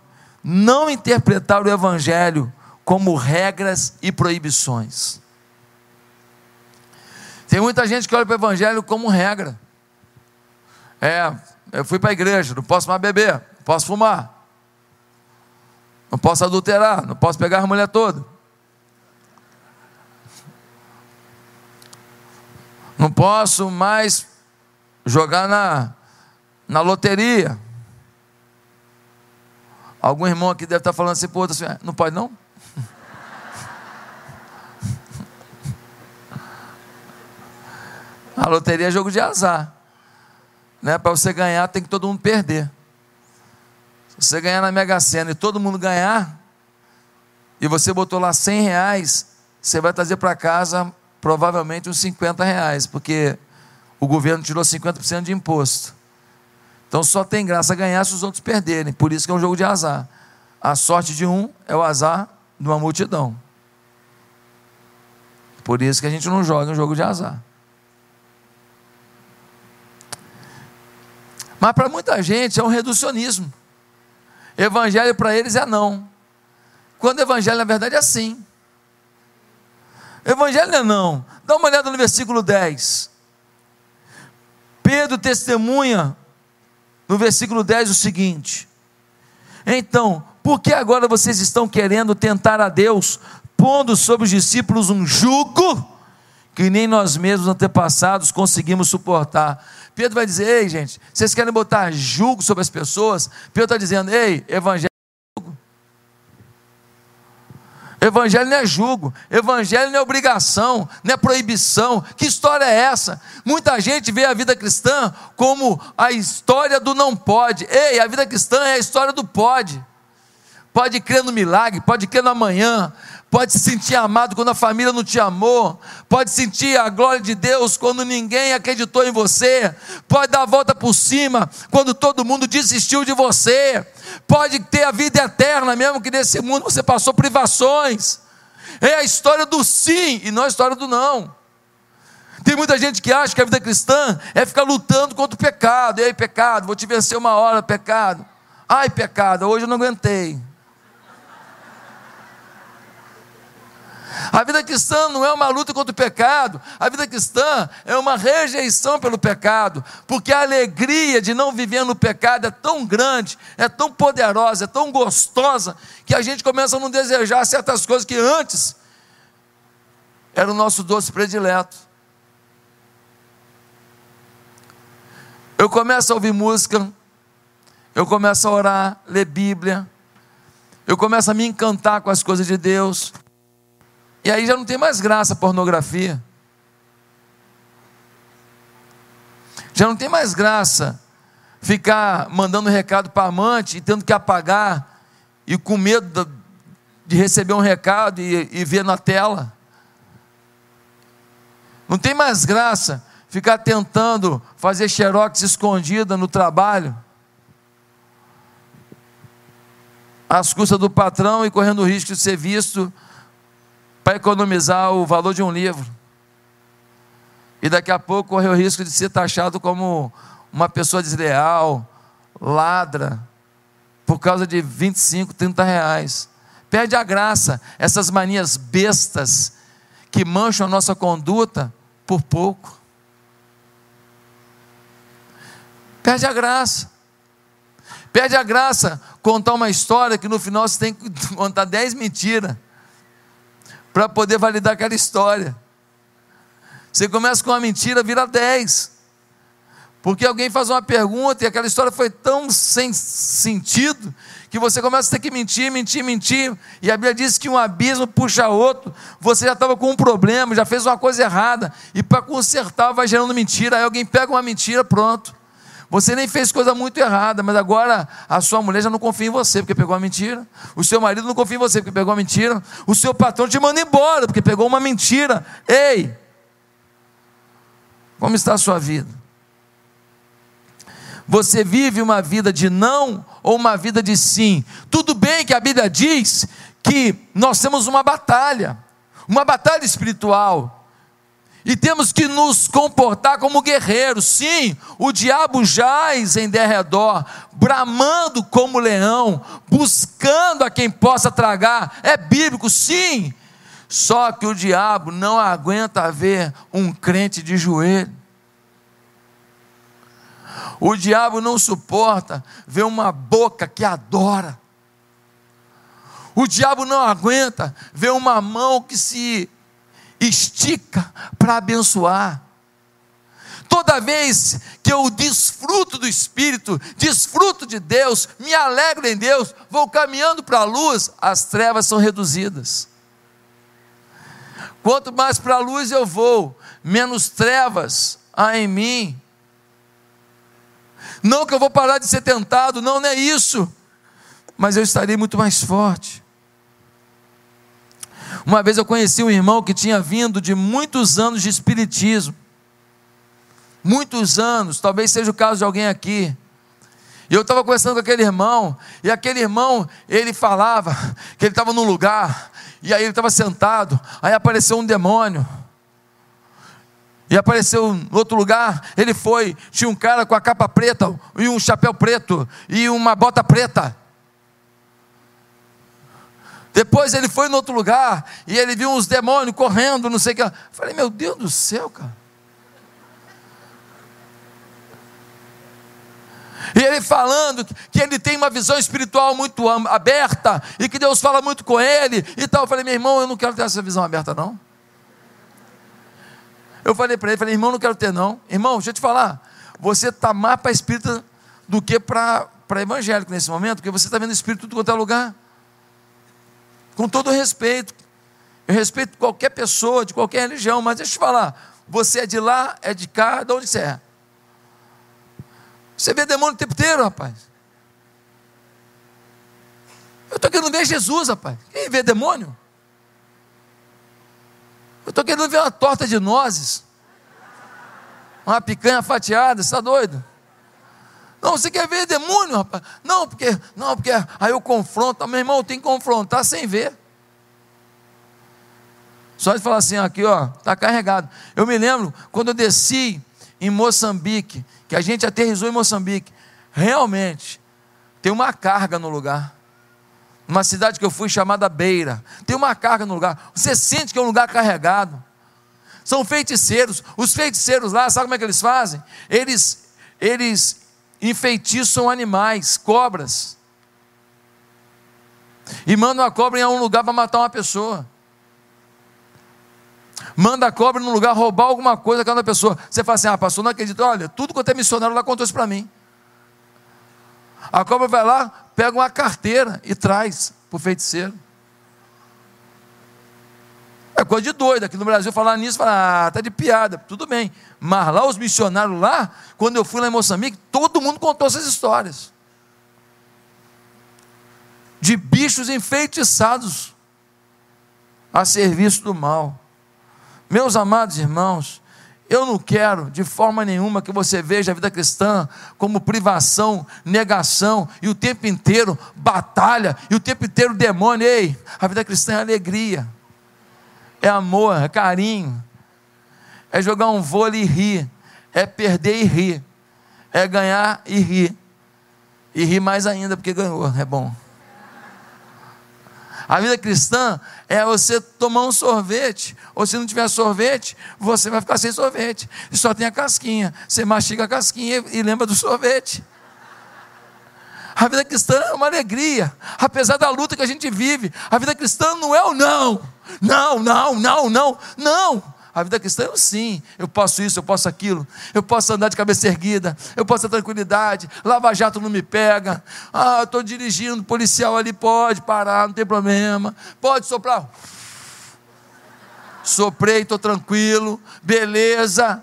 não interpretar o evangelho como regras e proibições. Tem muita gente que olha para o evangelho como regra. É, eu fui para a igreja, não posso mais beber, não posso fumar, não posso adulterar, não posso pegar a mulher toda. Não posso mais jogar na, na loteria. Algum irmão aqui deve estar falando assim, pô, assim, é, não pode não? A loteria é jogo de azar. Né? Para você ganhar, tem que todo mundo perder. Se você ganhar na Mega Sena e todo mundo ganhar, e você botou lá 100 reais, você vai trazer para casa provavelmente uns 50 reais, porque o governo tirou 50% de imposto. Então só tem graça ganhar se os outros perderem. Por isso que é um jogo de azar. A sorte de um é o azar de uma multidão. Por isso que a gente não joga um jogo de azar. Mas para muita gente é um reducionismo. Evangelho para eles é não. Quando o evangelho na verdade é sim. Evangelho não é não. Dá uma olhada no versículo 10. Pedro testemunha no versículo 10 o seguinte: Então, por que agora vocês estão querendo tentar a Deus, pondo sobre os discípulos um jugo que nem nós mesmos antepassados conseguimos suportar? Pedro vai dizer: Ei, gente, vocês querem botar jugo sobre as pessoas? Pedro está dizendo: Ei, evangelho Evangelho não é julgo, evangelho não é obrigação, não é proibição. Que história é essa? Muita gente vê a vida cristã como a história do não pode. Ei, a vida cristã é a história do pode. Pode crer no milagre, pode crer no amanhã, pode se sentir amado quando a família não te amou, pode sentir a glória de Deus quando ninguém acreditou em você, pode dar a volta por cima quando todo mundo desistiu de você, pode ter a vida eterna, mesmo que nesse mundo você passou privações. É a história do sim e não a história do não. Tem muita gente que acha que a vida cristã é ficar lutando contra o pecado. E aí, pecado, vou te vencer uma hora, pecado. Ai, pecado, hoje eu não aguentei. A vida cristã não é uma luta contra o pecado, a vida cristã é uma rejeição pelo pecado, porque a alegria de não viver no pecado é tão grande, é tão poderosa, é tão gostosa, que a gente começa a não desejar certas coisas que antes era o nosso doce predileto. Eu começo a ouvir música, eu começo a orar, ler Bíblia, eu começo a me encantar com as coisas de Deus, e aí já não tem mais graça a pornografia. Já não tem mais graça ficar mandando recado para amante e tendo que apagar e com medo de receber um recado e, e ver na tela. Não tem mais graça ficar tentando fazer xerox escondida no trabalho, às custas do patrão e correndo o risco de ser visto para economizar o valor de um livro. E daqui a pouco corre o risco de ser taxado como uma pessoa desleal, ladra, por causa de 25, 30 reais. Perde a graça, essas manias bestas que mancham a nossa conduta por pouco. Perde a graça. Perde a graça contar uma história que no final você tem que contar 10 mentiras para poder validar aquela história. Você começa com uma mentira, vira 10. Porque alguém faz uma pergunta e aquela história foi tão sem sentido que você começa a ter que mentir, mentir, mentir. E a Bíblia diz que um abismo puxa outro. Você já estava com um problema, já fez uma coisa errada. E para consertar vai gerando mentira. Aí alguém pega uma mentira, pronto. Você nem fez coisa muito errada, mas agora a sua mulher já não confia em você porque pegou uma mentira. O seu marido não confia em você porque pegou uma mentira. O seu patrão te manda embora porque pegou uma mentira. Ei! Como está a sua vida? Você vive uma vida de não ou uma vida de sim? Tudo bem que a Bíblia diz que nós temos uma batalha, uma batalha espiritual. E temos que nos comportar como guerreiros. Sim, o diabo jaz em derredor, bramando como leão, buscando a quem possa tragar. É bíblico, sim. Só que o diabo não aguenta ver um crente de joelho. O diabo não suporta ver uma boca que adora. O diabo não aguenta ver uma mão que se estica para abençoar. Toda vez que eu desfruto do Espírito, desfruto de Deus, me alegro em Deus, vou caminhando para a luz, as trevas são reduzidas. Quanto mais para a luz eu vou, menos trevas há em mim. Não que eu vou parar de ser tentado, não, não é isso, mas eu estarei muito mais forte. Uma vez eu conheci um irmão que tinha vindo de muitos anos de espiritismo. Muitos anos, talvez seja o caso de alguém aqui. E eu estava conversando com aquele irmão, e aquele irmão, ele falava que ele estava num lugar, e aí ele estava sentado, aí apareceu um demônio. E apareceu em outro lugar, ele foi, tinha um cara com a capa preta, e um chapéu preto, e uma bota preta. Depois ele foi em outro lugar e ele viu uns demônios correndo, não sei o que. Eu falei, meu Deus do céu, cara. E ele falando que ele tem uma visão espiritual muito aberta e que Deus fala muito com ele e tal. Eu falei, meu irmão, eu não quero ter essa visão aberta, não. Eu falei para ele, falei, irmão, não quero ter, não. Irmão, deixa eu te falar. Você está mais para espírita do que para evangélico nesse momento, porque você está vendo espírito tudo quanto é lugar. Com todo respeito. Eu respeito qualquer pessoa, de qualquer religião, mas deixa eu te falar. Você é de lá, é de cá, de onde você é? Você vê demônio o tempo inteiro, rapaz. Eu estou querendo ver Jesus, rapaz. Quem vê demônio? Eu estou querendo ver uma torta de nozes. Uma picanha fatiada, você está doido? Não, você quer ver demônio, rapaz? Não, porque, não, porque aí eu confronto. Meu irmão, tem que confrontar sem ver. Só de falar assim, aqui ó, está carregado. Eu me lembro quando eu desci em Moçambique, que a gente aterrizou em Moçambique, realmente tem uma carga no lugar. Uma cidade que eu fui chamada Beira, tem uma carga no lugar. Você sente que é um lugar carregado. São feiticeiros. Os feiticeiros lá, sabe como é que eles fazem? Eles, eles enfeitiçam animais, cobras. E mandam a cobra em um lugar para matar uma pessoa manda a cobra num lugar roubar alguma coisa daquela pessoa. Você fala assim: ah, pastor, não acredito. Olha, tudo quanto é missionário lá contou isso para mim. A cobra vai lá, pega uma carteira e traz para o feiticeiro. É coisa de doido. Aqui no Brasil, falar nisso, falar, ah, tá de piada. Tudo bem. Mas lá, os missionários lá, quando eu fui lá em Moçambique, todo mundo contou essas histórias. De bichos enfeitiçados a serviço do mal. Meus amados irmãos, eu não quero de forma nenhuma que você veja a vida cristã como privação, negação e o tempo inteiro batalha e o tempo inteiro demônio. Ei, a vida cristã é alegria, é amor, é carinho, é jogar um vôlei e rir, é perder e rir, é ganhar e rir, e rir mais ainda porque ganhou, é bom. A vida cristã é você tomar um sorvete, ou se não tiver sorvete, você vai ficar sem sorvete. E só tem a casquinha. Você mastiga a casquinha e lembra do sorvete. A vida cristã é uma alegria, apesar da luta que a gente vive. A vida cristã não é o não. Não, não, não, não, não. A vida cristã é o sim. Eu posso isso, eu posso aquilo. Eu posso andar de cabeça erguida. Eu posso ter tranquilidade. Lava jato não me pega. Ah, estou dirigindo, policial ali pode parar, não tem problema. Pode soprar. Soprei, estou tranquilo. Beleza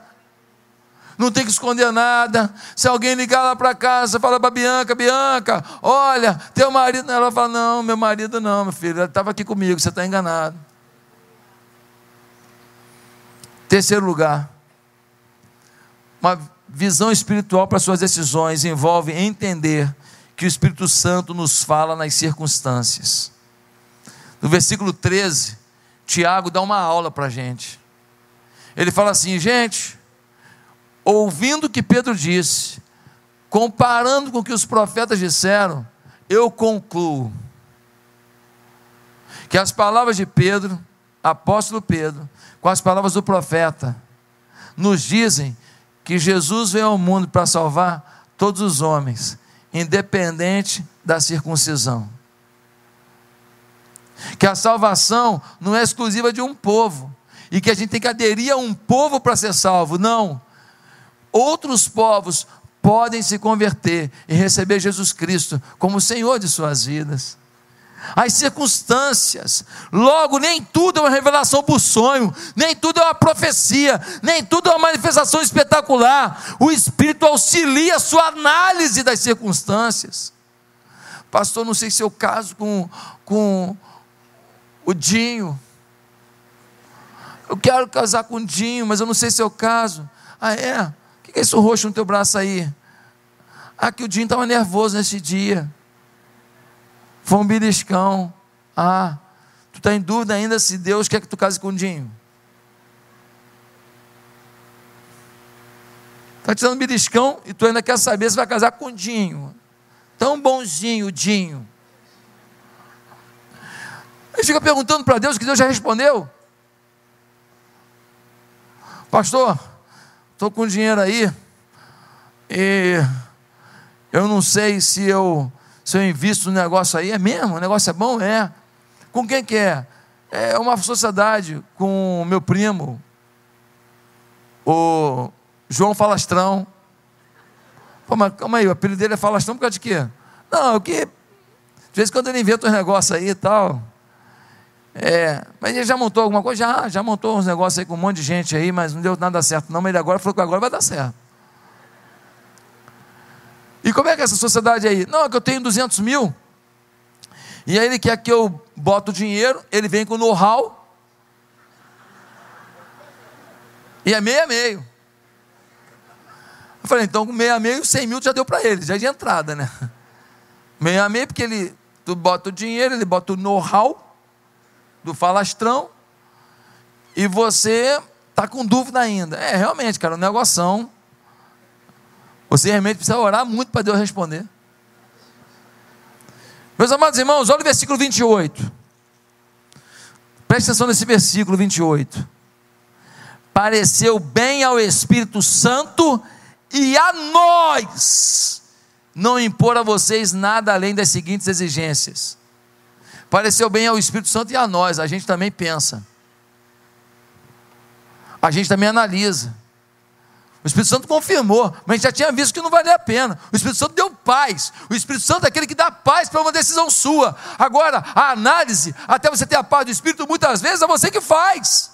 não tem que esconder nada. Se alguém ligar lá para casa, fala para Bianca, Bianca, olha, teu marido. Ela fala: Não, meu marido não, meu filho, ele estava aqui comigo, você está enganado. Terceiro lugar, uma visão espiritual para suas decisões envolve entender que o Espírito Santo nos fala nas circunstâncias. No versículo 13, Tiago dá uma aula para a gente. Ele fala assim, gente, ouvindo o que Pedro disse, comparando com o que os profetas disseram, eu concluo que as palavras de Pedro, apóstolo Pedro, com as palavras do profeta, nos dizem que Jesus veio ao mundo para salvar todos os homens, independente da circuncisão. Que a salvação não é exclusiva de um povo, e que a gente tem que aderir a um povo para ser salvo, não. Outros povos podem se converter e receber Jesus Cristo como Senhor de suas vidas as circunstâncias. Logo, nem tudo é uma revelação por sonho, nem tudo é uma profecia, nem tudo é uma manifestação espetacular. O Espírito auxilia a sua análise das circunstâncias. Pastor, não sei se é o caso com, com o Dinho. Eu quero casar com o Dinho, mas eu não sei se é o caso. Ah, é? Que é isso roxo no teu braço aí? Ah, que o Dinho estava nervoso nesse dia. Foi um beliscão. Ah, tu está em dúvida ainda se Deus quer que tu case com o Dinho? Está te dando beliscão e tu ainda quer saber se vai casar com o Dinho. Tão bonzinho o Dinho. Gente fica perguntando para Deus que Deus já respondeu. Pastor, estou com dinheiro aí e eu não sei se eu se eu invisto no negócio aí, é mesmo? O negócio é bom? É. Com quem que é? É uma sociedade com meu primo, o João Falastrão. Pô, mas calma aí, o apelido dele é Falastrão por causa de quê? Não, o que. De vez em quando ele inventa uns negócios aí e tal. É, mas ele já montou alguma coisa? Já, já montou uns negócios aí com um monte de gente aí, mas não deu nada certo, não. Mas ele agora falou que agora vai dar certo. E como é que é essa sociedade aí? Não, é que eu tenho 200 mil. E aí ele quer que eu bote o dinheiro, ele vem com know-how. E é meio a meio. Eu falei, então com meio a meio, 100 mil já deu para ele, já é de entrada, né? Meio a meio, porque ele, tu bota o dinheiro, ele bota o know-how do falastrão, e você está com dúvida ainda. É, realmente, cara, um negócio. Você realmente precisa orar muito para Deus responder. Meus amados irmãos, olha o versículo 28. Preste atenção nesse versículo 28. Pareceu bem ao Espírito Santo e a nós não impor a vocês nada além das seguintes exigências. Pareceu bem ao Espírito Santo e a nós, a gente também pensa a gente também analisa. O Espírito Santo confirmou, mas a gente já tinha visto que não valia a pena. O Espírito Santo deu paz. O Espírito Santo é aquele que dá paz para uma decisão sua. Agora, a análise, até você ter a paz do Espírito, muitas vezes é você que faz.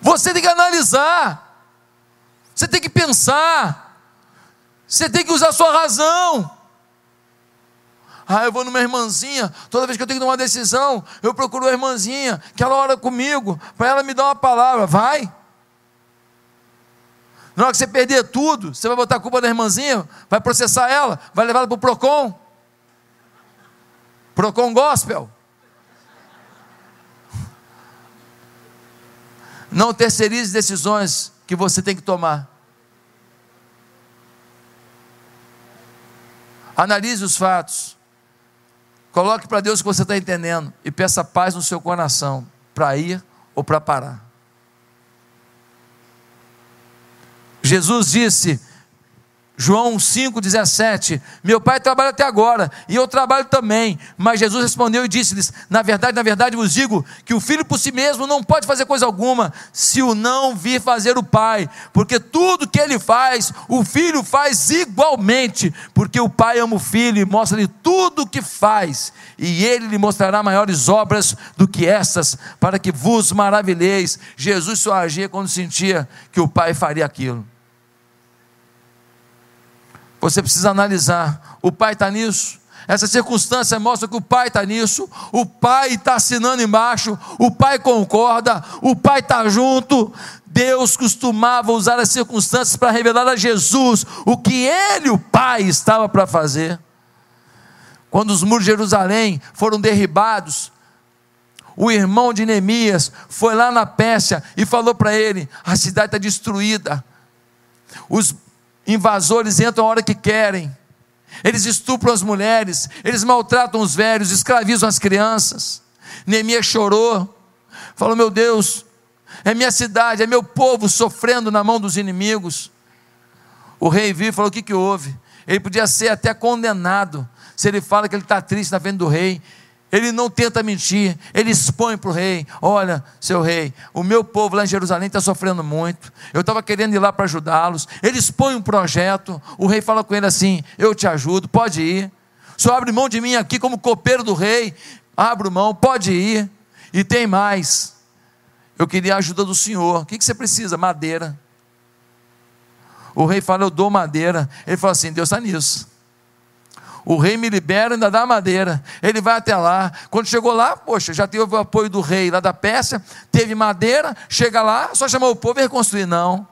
Você tem que analisar. Você tem que pensar. Você tem que usar a sua razão. Ah, eu vou numa irmãzinha, toda vez que eu tenho que tomar uma decisão, eu procuro uma irmãzinha, que ela ora comigo, para ela me dar uma palavra. Vai. Na hora que você perder tudo, você vai botar a culpa da irmãzinha, vai processar ela, vai levar ela para o PROCON. PROCON Gospel. Não terceirize decisões que você tem que tomar. Analise os fatos. Coloque para Deus o que você está entendendo e peça paz no seu coração para ir ou para parar. Jesus disse: João 5,17: Meu pai trabalha até agora, e eu trabalho também. Mas Jesus respondeu e disse-lhes: Na verdade, na verdade vos digo que o filho por si mesmo não pode fazer coisa alguma, se o não vir fazer o pai, porque tudo que ele faz, o filho faz igualmente, porque o pai ama o filho e mostra-lhe tudo o que faz, e ele lhe mostrará maiores obras do que essas, para que vos maravilheis. Jesus só agia quando sentia que o pai faria aquilo. Você precisa analisar: o pai está nisso? Essa circunstância mostra que o pai está nisso, o pai está assinando embaixo, o pai concorda, o pai está junto. Deus costumava usar as circunstâncias para revelar a Jesus o que ele, o pai, estava para fazer. Quando os muros de Jerusalém foram derribados, o irmão de Neemias foi lá na Pérsia e falou para ele: a cidade está destruída, os Invasores entram a hora que querem. Eles estupram as mulheres, eles maltratam os velhos, escravizam as crianças. Neemias chorou, falou: Meu Deus, é minha cidade, é meu povo sofrendo na mão dos inimigos. O rei viu e falou: O que, que houve? Ele podia ser até condenado se ele fala que ele está triste na frente do rei ele não tenta mentir, ele expõe para o rei: Olha, seu rei, o meu povo lá em Jerusalém está sofrendo muito, eu estava querendo ir lá para ajudá-los. Ele expõe um projeto, o rei fala com ele assim: Eu te ajudo, pode ir. Senhor abre mão de mim aqui como copeiro do rei, abro mão, pode ir. E tem mais, eu queria a ajuda do senhor, o que, que você precisa? Madeira. O rei fala: Eu dou madeira. Ele fala assim: Deus está nisso. O rei me libera, ainda dá madeira. Ele vai até lá. Quando chegou lá, poxa, já teve o apoio do rei lá da Pérsia, teve madeira, chega lá, só chamou o povo e reconstruir. Não.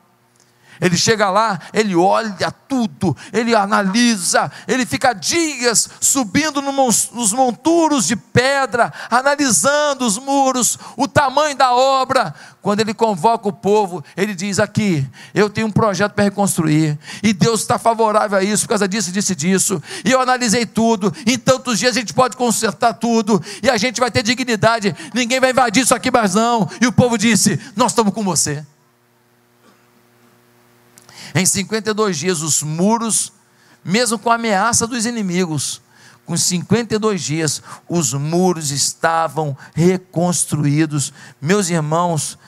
Ele chega lá, ele olha tudo, ele analisa, ele fica dias subindo nos monturos de pedra, analisando os muros, o tamanho da obra. Quando ele convoca o povo, ele diz: Aqui, eu tenho um projeto para reconstruir, e Deus está favorável a isso, por causa disso, disse disso. E eu analisei tudo, em tantos dias a gente pode consertar tudo, e a gente vai ter dignidade, ninguém vai invadir isso aqui mais não. E o povo disse: Nós estamos com você. Em 52 dias, os muros, mesmo com a ameaça dos inimigos, com 52 dias, os muros estavam reconstruídos. Meus irmãos,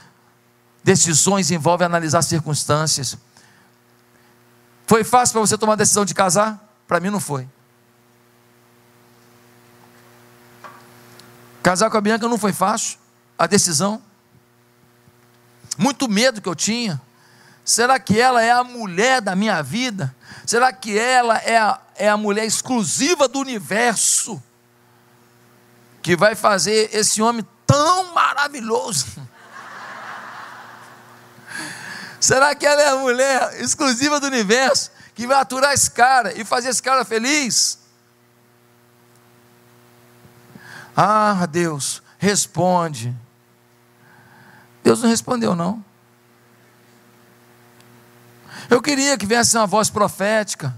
decisões envolvem analisar circunstâncias. Foi fácil para você tomar a decisão de casar? Para mim não foi. Casar com a Bianca não foi fácil, a decisão. Muito medo que eu tinha Será que ela é a mulher da minha vida? Será que ela é a, é a mulher exclusiva do universo? Que vai fazer esse homem tão maravilhoso? Será que ela é a mulher exclusiva do universo que vai aturar esse cara e fazer esse cara feliz? Ah, Deus, responde. Deus não respondeu, não. Eu queria que viesse uma voz profética,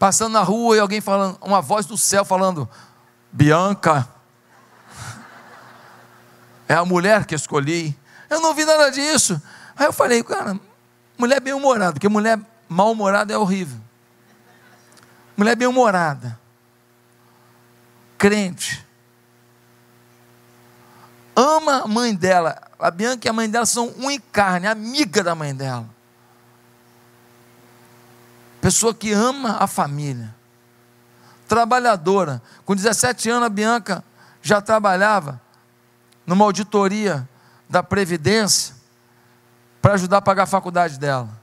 passando na rua e alguém falando, uma voz do céu falando: Bianca, é a mulher que escolhi. Eu não vi nada disso. Aí eu falei, cara, mulher bem-humorada, porque mulher mal-humorada é horrível. Mulher bem-humorada, crente, ama a mãe dela. A Bianca e a mãe dela são um em carne, amiga da mãe dela. Pessoa que ama a família. Trabalhadora. Com 17 anos, a Bianca já trabalhava numa auditoria da Previdência para ajudar a pagar a faculdade dela.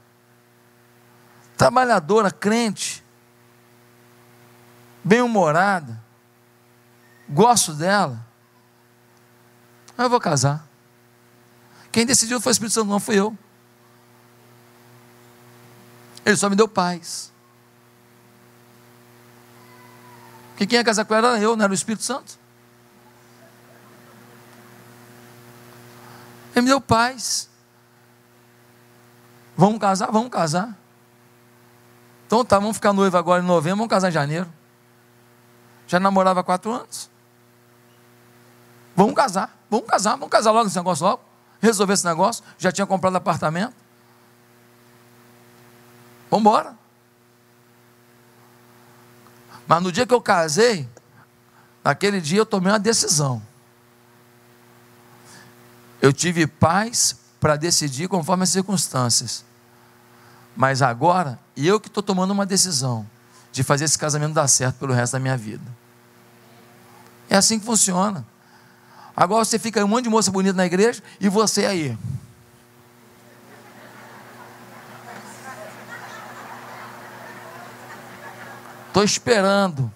Trabalhadora, crente, bem-humorada, gosto dela. Eu vou casar. Quem decidiu foi o Espírito Santo, não fui eu. Ele só me deu paz. Que quem ia casar com ela era eu, não era o Espírito Santo. Ele me deu paz. Vamos casar? Vamos casar. Então tá, vamos ficar noivo agora em novembro, vamos casar em janeiro. Já namorava há quatro anos. Vamos casar, vamos casar, vamos casar logo esse negócio logo. Resolver esse negócio. Já tinha comprado apartamento. Vamos embora. Mas no dia que eu casei, naquele dia eu tomei uma decisão. Eu tive paz para decidir conforme as circunstâncias. Mas agora, eu que estou tomando uma decisão de fazer esse casamento dar certo pelo resto da minha vida. É assim que funciona. Agora você fica um monte de moça bonita na igreja e você aí. Estou esperando.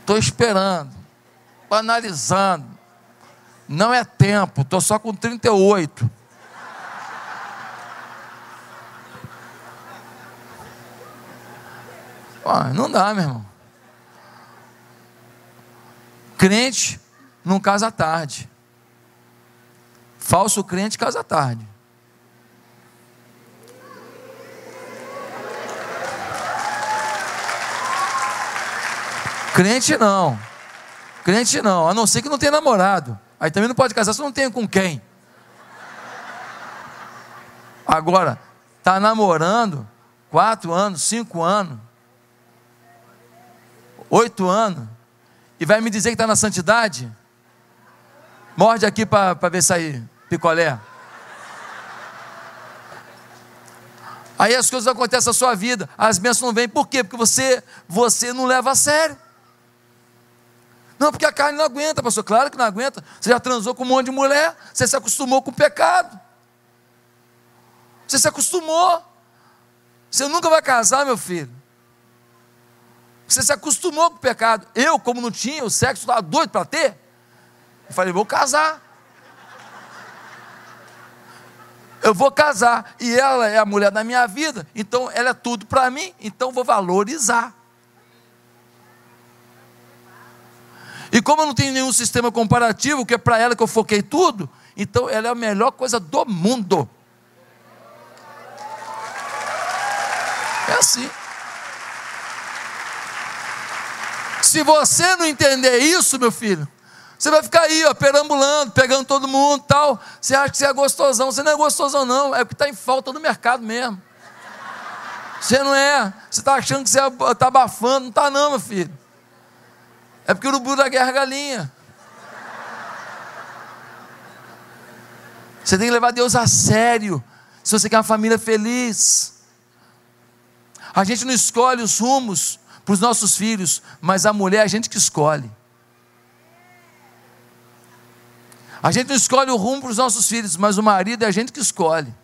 Estou esperando. Estou analisando. Não é tempo, estou só com 38. Pô, não dá, meu irmão. Crente não casa tarde. Falso crente casa tarde. Crente não. Crente não, a não ser que não tenha namorado. Aí também não pode casar se não tem com quem. Agora, está namorando quatro anos, cinco anos, oito anos, e vai me dizer que está na santidade? Morde aqui para ver sair picolé. Aí as coisas acontecem na sua vida, as bênçãos não vêm, por quê? Porque você, você não leva a sério. Não, porque a carne não aguenta, pastor. Claro que não aguenta. Você já transou com um monte de mulher, você se acostumou com o pecado. Você se acostumou. Você nunca vai casar, meu filho. Você se acostumou com o pecado. Eu, como não tinha, o sexo estava doido para ter. Eu falei, vou casar. Eu vou casar. E ela é a mulher da minha vida. Então ela é tudo para mim. Então vou valorizar. E como eu não tenho nenhum sistema comparativo, que é para ela que eu foquei tudo, então ela é a melhor coisa do mundo. É assim. Se você não entender isso, meu filho, você vai ficar aí, ó, perambulando, pegando todo mundo tal. Você acha que você é gostosão. Você não é gostosão, não. É porque está em falta no mercado mesmo. Você não é. Você está achando que você está abafando. Não está, não, meu filho. É porque o urubu da guerra é galinha. Você tem que levar Deus a sério. Se você quer uma família feliz. A gente não escolhe os rumos para os nossos filhos, mas a mulher é a gente que escolhe. A gente não escolhe o rumo para os nossos filhos, mas o marido é a gente que escolhe.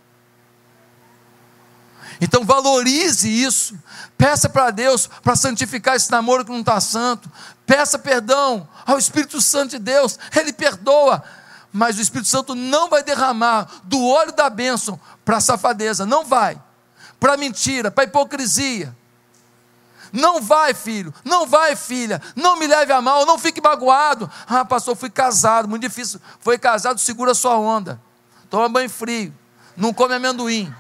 Então valorize isso. Peça para Deus para santificar esse namoro que não está santo. Peça perdão ao Espírito Santo de Deus. Ele perdoa. Mas o Espírito Santo não vai derramar do óleo da bênção para safadeza. Não vai. Para mentira, para hipocrisia. Não vai, filho. Não vai, filha. Não me leve a mal. Não fique magoado. Ah, pastor, fui casado. Muito difícil. Foi casado, segura sua onda. Toma banho frio. Não come amendoim.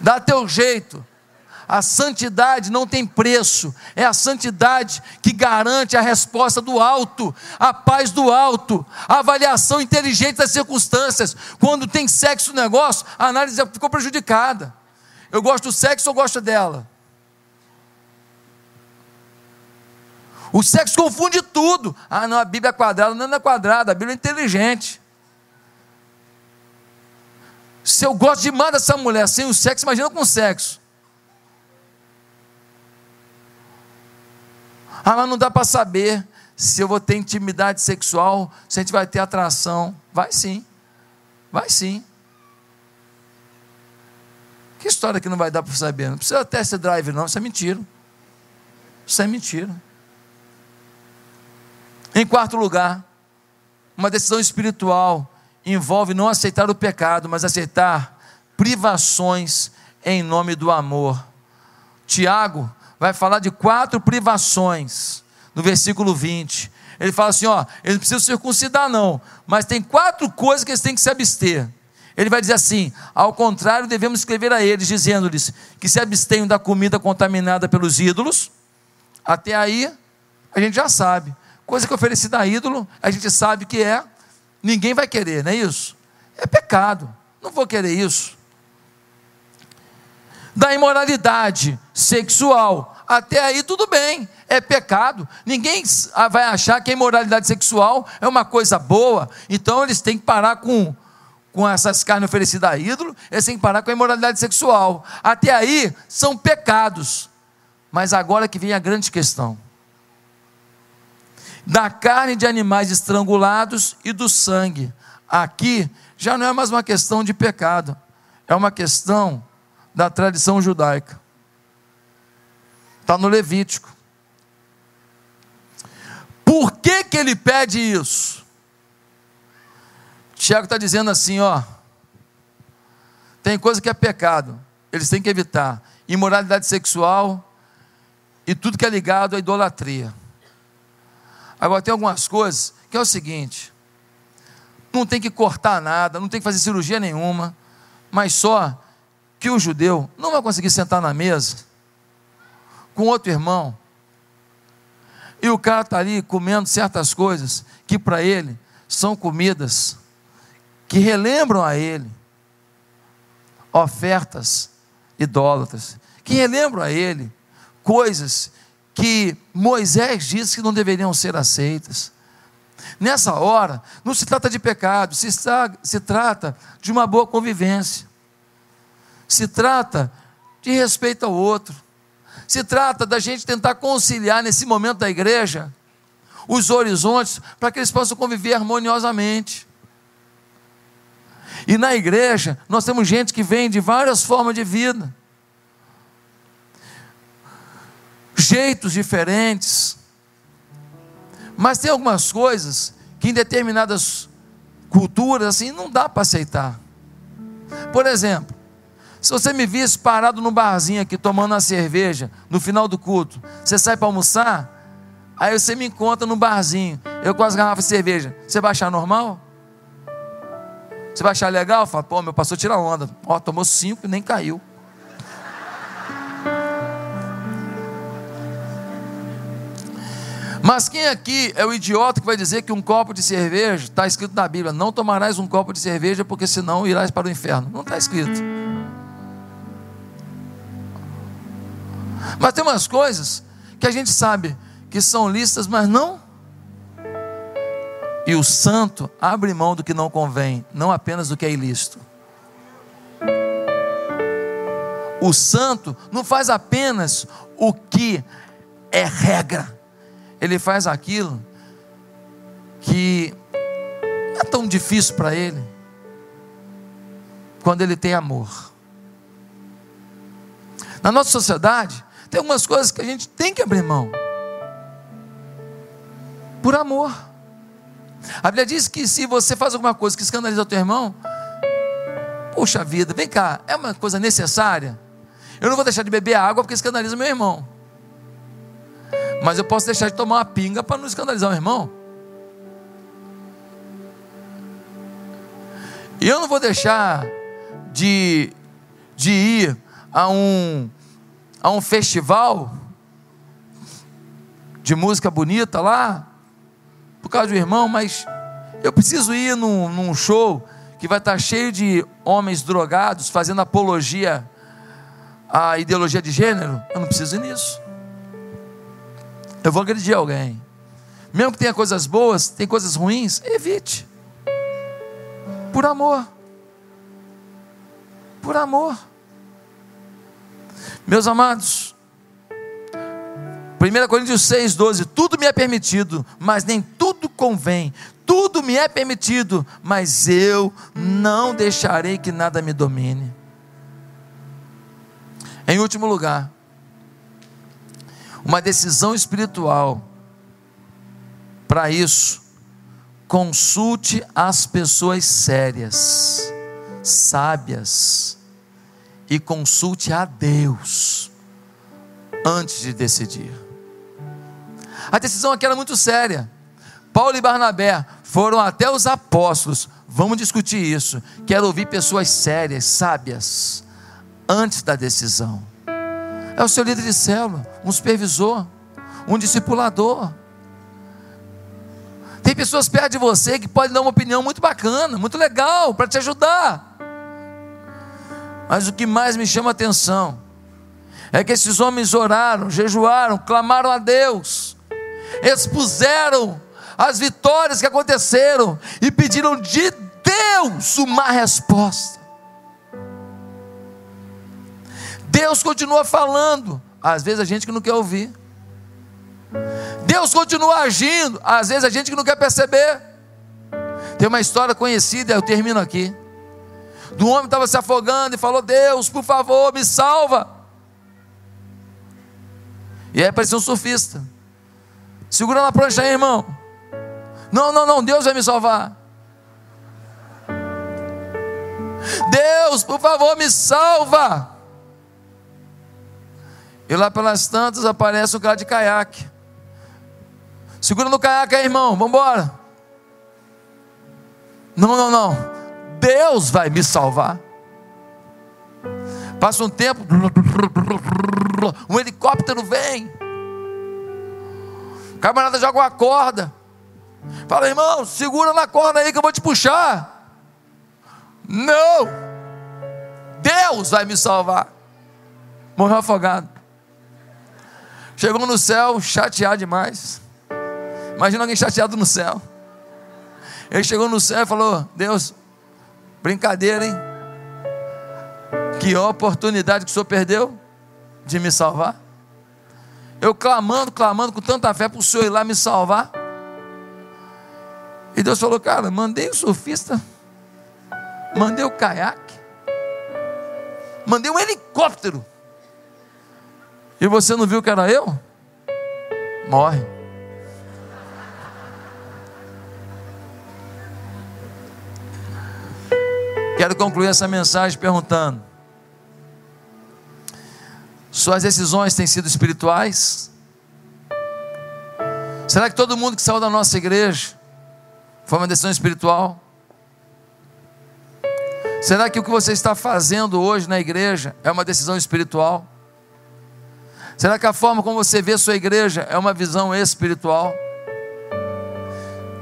Dá teu jeito. A santidade não tem preço, é a santidade que garante a resposta do alto, a paz do alto, a avaliação inteligente das circunstâncias. Quando tem sexo no negócio, a análise ficou prejudicada. Eu gosto do sexo ou gosto dela? O sexo confunde tudo. Ah, não, a Bíblia é quadrada, não é quadrada, a Bíblia é inteligente. Se eu gosto demais dessa mulher sem o sexo, imagina com sexo. Ah, mas não dá para saber se eu vou ter intimidade sexual, se a gente vai ter atração. Vai sim. Vai sim. Que história que não vai dar para saber? Não precisa test drive, não. Isso é mentira. Isso é mentira. Em quarto lugar, uma decisão espiritual envolve não aceitar o pecado, mas aceitar privações em nome do amor. Tiago vai falar de quatro privações no versículo 20. Ele fala assim: ó, eles não precisam circuncidar, não, mas tem quatro coisas que eles têm que se abster. Ele vai dizer assim: ao contrário, devemos escrever a eles, dizendo-lhes que se abstenham da comida contaminada pelos ídolos. Até aí, a gente já sabe. Coisa que é oferecida a ídolo, a gente sabe que é Ninguém vai querer, não é isso? É pecado. Não vou querer isso. Da imoralidade sexual. Até aí tudo bem, é pecado. Ninguém vai achar que a imoralidade sexual é uma coisa boa. Então eles têm que parar com, com essas carnes oferecidas a ídolo, eles têm que parar com a imoralidade sexual. Até aí são pecados. Mas agora que vem a grande questão da carne de animais estrangulados e do sangue. Aqui já não é mais uma questão de pecado, é uma questão da tradição judaica. Está no Levítico. Por que, que ele pede isso? Tiago está dizendo assim: ó, tem coisa que é pecado, eles têm que evitar imoralidade sexual e tudo que é ligado à idolatria. Agora, tem algumas coisas que é o seguinte: não tem que cortar nada, não tem que fazer cirurgia nenhuma, mas só que o judeu não vai conseguir sentar na mesa com outro irmão e o cara está ali comendo certas coisas que para ele são comidas que relembram a ele ofertas idólatras, que relembram a ele coisas que Moisés disse que não deveriam ser aceitas. Nessa hora, não se trata de pecado, se, se trata de uma boa convivência, se trata de respeito ao outro, se trata da gente tentar conciliar nesse momento da igreja os horizontes para que eles possam conviver harmoniosamente. E na igreja, nós temos gente que vem de várias formas de vida. Jeitos diferentes. Mas tem algumas coisas que em determinadas culturas assim não dá para aceitar. Por exemplo, se você me visse parado no barzinho aqui tomando uma cerveja no final do culto, você sai para almoçar, aí você me encontra no barzinho, eu com as garrafas de cerveja, você vai achar normal? Você vai achar legal? Fala, pô, meu pastor tira onda. Ó, tomou cinco e nem caiu. Mas quem aqui é o idiota que vai dizer que um copo de cerveja, está escrito na Bíblia, não tomarás um copo de cerveja, porque senão irás para o inferno. Não está escrito. Mas tem umas coisas que a gente sabe que são listas, mas não. E o santo abre mão do que não convém, não apenas do que é ilícito. O santo não faz apenas o que é regra ele faz aquilo que é tão difícil para ele quando ele tem amor. Na nossa sociedade, tem algumas coisas que a gente tem que abrir mão. Por amor. A Bíblia diz que se você faz alguma coisa que escandaliza o teu irmão, puxa vida, vem cá, é uma coisa necessária? Eu não vou deixar de beber água porque escandaliza meu irmão. Mas eu posso deixar de tomar uma pinga para não escandalizar o irmão. E eu não vou deixar de, de ir a um, a um festival de música bonita lá, por causa do irmão, mas eu preciso ir num, num show que vai estar cheio de homens drogados fazendo apologia à ideologia de gênero. Eu não preciso ir nisso. Eu vou agredir alguém. Mesmo que tenha coisas boas, tem coisas ruins, evite. Por amor por amor. Meus amados, 1 Coríntios 6, 12: Tudo me é permitido, mas nem tudo convém. Tudo me é permitido, mas eu não deixarei que nada me domine. Em último lugar, uma decisão espiritual. Para isso, consulte as pessoas sérias sábias e consulte a Deus antes de decidir. A decisão aqui era muito séria. Paulo e Barnabé foram até os apóstolos. Vamos discutir isso. Quero ouvir pessoas sérias, sábias, antes da decisão. É o seu líder de célula, um supervisor, um discipulador. Tem pessoas perto de você que podem dar uma opinião muito bacana, muito legal, para te ajudar. Mas o que mais me chama a atenção é que esses homens oraram, jejuaram, clamaram a Deus, expuseram as vitórias que aconteceram e pediram de Deus uma resposta. Deus continua falando, às vezes a gente que não quer ouvir. Deus continua agindo, às vezes a gente que não quer perceber. Tem uma história conhecida, eu termino aqui do homem estava se afogando e falou: Deus, por favor, me salva. E aí apareceu um surfista. Segura na prancha aí, irmão. Não, não, não, Deus vai me salvar. Deus, por favor, me salva. E lá pelas tantas aparece o cara de caiaque. Segura no caiaque aí, irmão, vamos embora. Não, não, não. Deus vai me salvar. Passa um tempo, um helicóptero vem. O camarada joga uma corda. Fala, irmão, segura na corda aí que eu vou te puxar. Não, Deus vai me salvar. Morreu afogado. Chegou no céu, chateado demais. Imagina alguém chateado no céu. Ele chegou no céu e falou: Deus, Brincadeira, hein? Que oportunidade que o senhor perdeu de me salvar. Eu clamando, clamando com tanta fé para o senhor ir lá me salvar. E Deus falou, cara, mandei o surfista, mandei o caiaque, mandei um helicóptero. E você não viu que era eu? Morre. Quero concluir essa mensagem perguntando: Suas decisões têm sido espirituais? Será que todo mundo que saiu da nossa igreja foi uma decisão espiritual? Será que o que você está fazendo hoje na igreja é uma decisão espiritual? Será que a forma como você vê sua igreja é uma visão espiritual?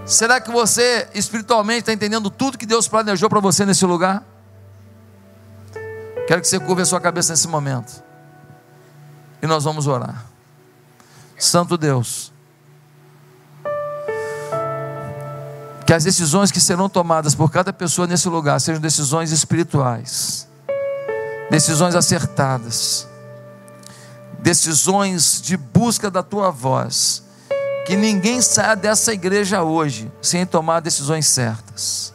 Será que você espiritualmente está entendendo tudo que Deus planejou para você nesse lugar? Quero que você curva a sua cabeça nesse momento. E nós vamos orar. Santo Deus, que as decisões que serão tomadas por cada pessoa nesse lugar sejam decisões espirituais, decisões acertadas, decisões de busca da tua voz Que ninguém saia dessa igreja hoje sem tomar decisões certas.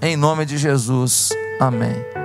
Em nome de Jesus. Amém.